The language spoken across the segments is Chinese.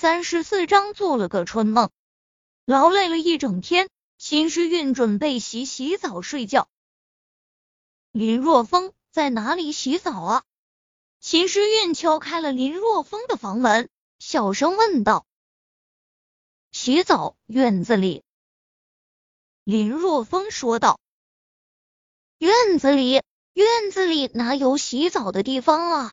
三十四章做了个春梦，劳累了一整天，秦时运准备洗洗澡睡觉。林若风在哪里洗澡啊？秦时运敲开了林若风的房门，小声问道：“洗澡，院子里。”林若风说道：“院子里，院子里哪有洗澡的地方啊？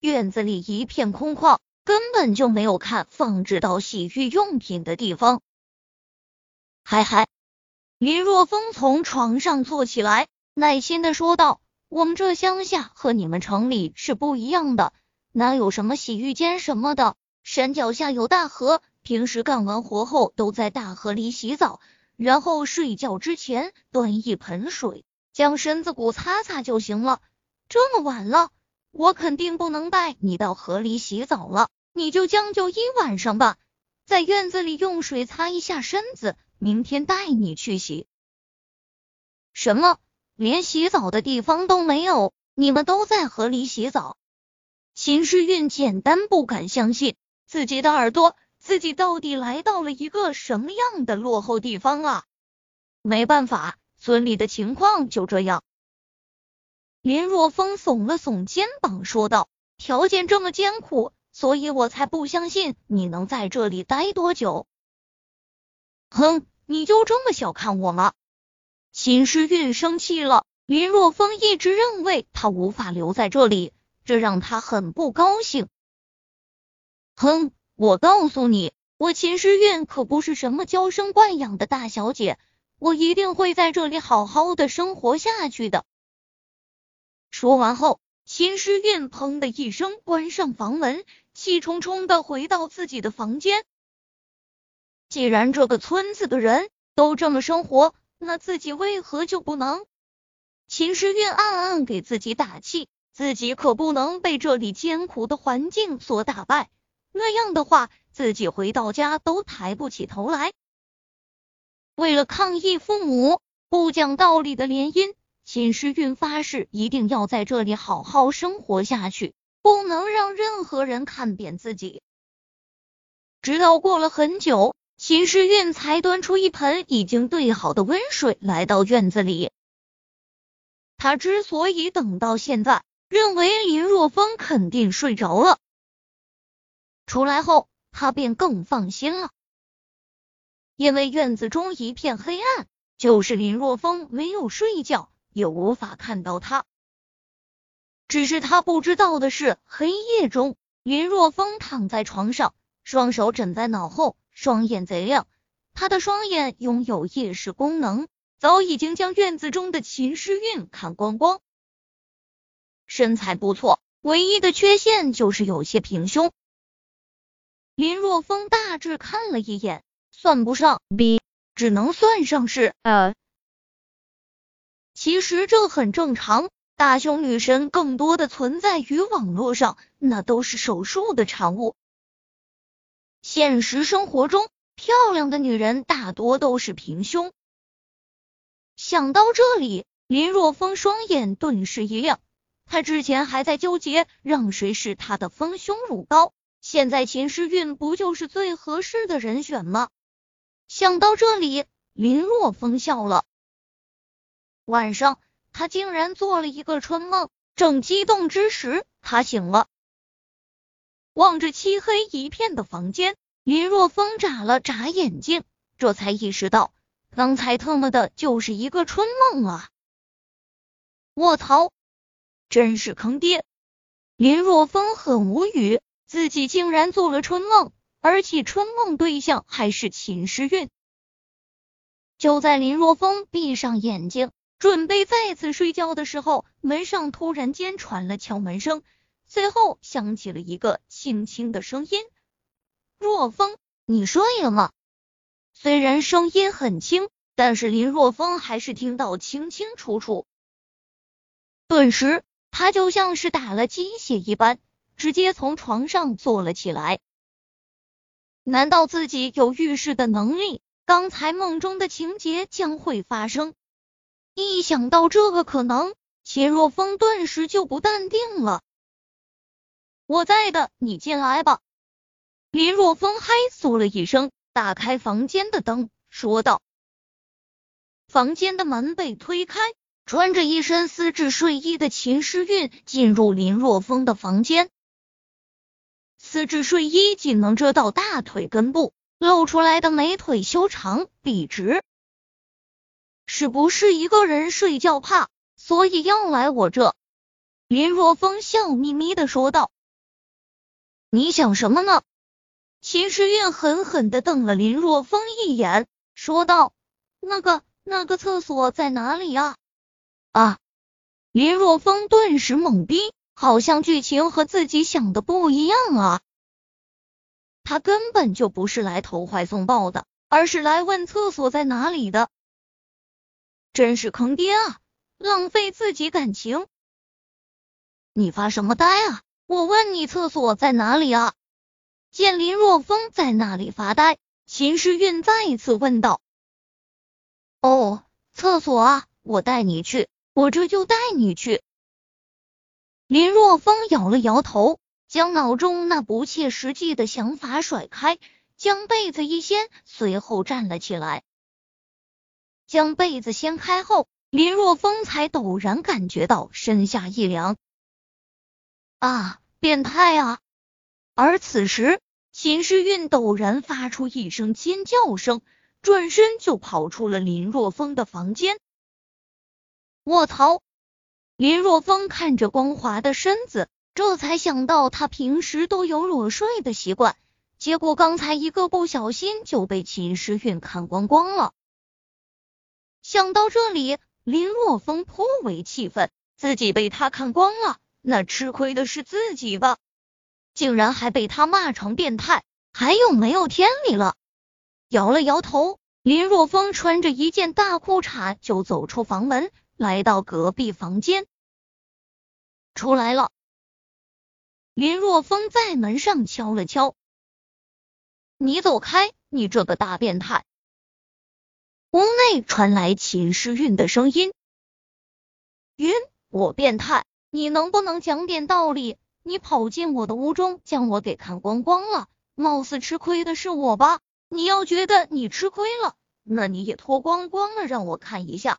院子里一片空旷。”根本就没有看放置到洗浴用品的地方。嗨嗨，林若风从床上坐起来，耐心的说道：“我们这乡下和你们城里是不一样的，哪有什么洗浴间什么的？山脚下有大河，平时干完活后都在大河里洗澡，然后睡觉之前端一盆水，将身子骨擦擦就行了。这么晚了，我肯定不能带你到河里洗澡了。”你就将就一晚上吧，在院子里用水擦一下身子，明天带你去洗。什么？连洗澡的地方都没有？你们都在河里洗澡？秦时运简单不敢相信自己的耳朵，自己到底来到了一个什么样的落后地方啊？没办法，村里的情况就这样。林若风耸了耸肩膀，说道：“条件这么艰苦。”所以我才不相信你能在这里待多久。哼，你就这么小看我吗？秦时运生气了。林若风一直认为他无法留在这里，这让他很不高兴。哼，我告诉你，我秦时运可不是什么娇生惯养的大小姐，我一定会在这里好好的生活下去的。说完后。秦时运砰的一声关上房门，气冲冲的回到自己的房间。既然这个村子的人都这么生活，那自己为何就不能？秦时运暗暗给自己打气，自己可不能被这里艰苦的环境所打败，那样的话，自己回到家都抬不起头来。为了抗议父母不讲道理的联姻。秦时运发誓，一定要在这里好好生活下去，不能让任何人看扁自己。直到过了很久，秦时运才端出一盆已经兑好的温水，来到院子里。他之所以等到现在，认为林若风肯定睡着了，出来后他便更放心了，因为院子中一片黑暗，就是林若风没有睡觉。也无法看到他，只是他不知道的是，黑夜中林若风躺在床上，双手枕在脑后，双眼贼亮。他的双眼拥有夜视功能，早已经将院子中的秦诗韵看光光。身材不错，唯一的缺陷就是有些平胸。林若风大致看了一眼，算不上 B，只能算上是呃。其实这很正常，大胸女神更多的存在于网络上，那都是手术的产物。现实生活中，漂亮的女人大多都是平胸。想到这里，林若风双眼顿时一亮。她之前还在纠结让谁试她的丰胸乳膏，现在秦诗韵不就是最合适的人选吗？想到这里，林若风笑了。晚上，他竟然做了一个春梦。正激动之时，他醒了，望着漆黑一片的房间，林若风眨了眨眼睛，这才意识到刚才特么的就是一个春梦啊！卧槽，真是坑爹！林若风很无语，自己竟然做了春梦，而且春梦对象还是秦时运。就在林若风闭上眼睛。准备再次睡觉的时候，门上突然间传了敲门声，随后响起了一个轻轻的声音：“若风，你睡了吗？”虽然声音很轻，但是林若风还是听到清清楚楚。顿时，他就像是打了鸡血一般，直接从床上坐了起来。难道自己有预示的能力？刚才梦中的情节将会发生？一想到这个可能，秦若风顿时就不淡定了。我在的，你进来吧。林若风嗨嗦了一声，打开房间的灯，说道：“房间的门被推开，穿着一身丝质睡衣的秦诗韵进入林若风的房间。丝质睡衣仅能遮到大腿根部，露出来的美腿修长笔直。是不是一个人睡觉怕，所以要来我这？”林若风笑眯眯的说道：“你想什么呢？”秦时运狠狠的瞪了林若风一眼，说道：“那个那个厕所在哪里啊？”啊！林若风顿时懵逼，好像剧情和自己想的不一样啊！他根本就不是来投怀送抱的，而是来问厕所在哪里的。真是坑爹啊！浪费自己感情！你发什么呆啊？我问你厕所在哪里啊？见林若风在那里发呆，秦时运再一次问道：“哦，厕所啊，我带你去，我这就带你去。”林若风摇了摇头，将脑中那不切实际的想法甩开，将被子一掀，随后站了起来。将被子掀开后，林若风才陡然感觉到身下一凉。啊，变态啊！而此时。秦时运陡然发出一声尖叫声，转身就跑出了林若风的房间。卧槽！林若风看着光滑的身子，这才想到他平时都有裸睡的习惯，结果刚才一个不小心就被秦时运看光光了。想到这里，林若风颇为气愤，自己被他看光了，那吃亏的是自己吧。竟然还被他骂成变态，还有没有天理了？摇了摇头，林若风穿着一件大裤衩就走出房门，来到隔壁房间。出来了。林若风在门上敲了敲：“你走开，你这个大变态！”屋内传来秦诗韵的声音：“云，我变态，你能不能讲点道理？”你跑进我的屋中，将我给看光光了，貌似吃亏的是我吧？你要觉得你吃亏了，那你也脱光光了让我看一下。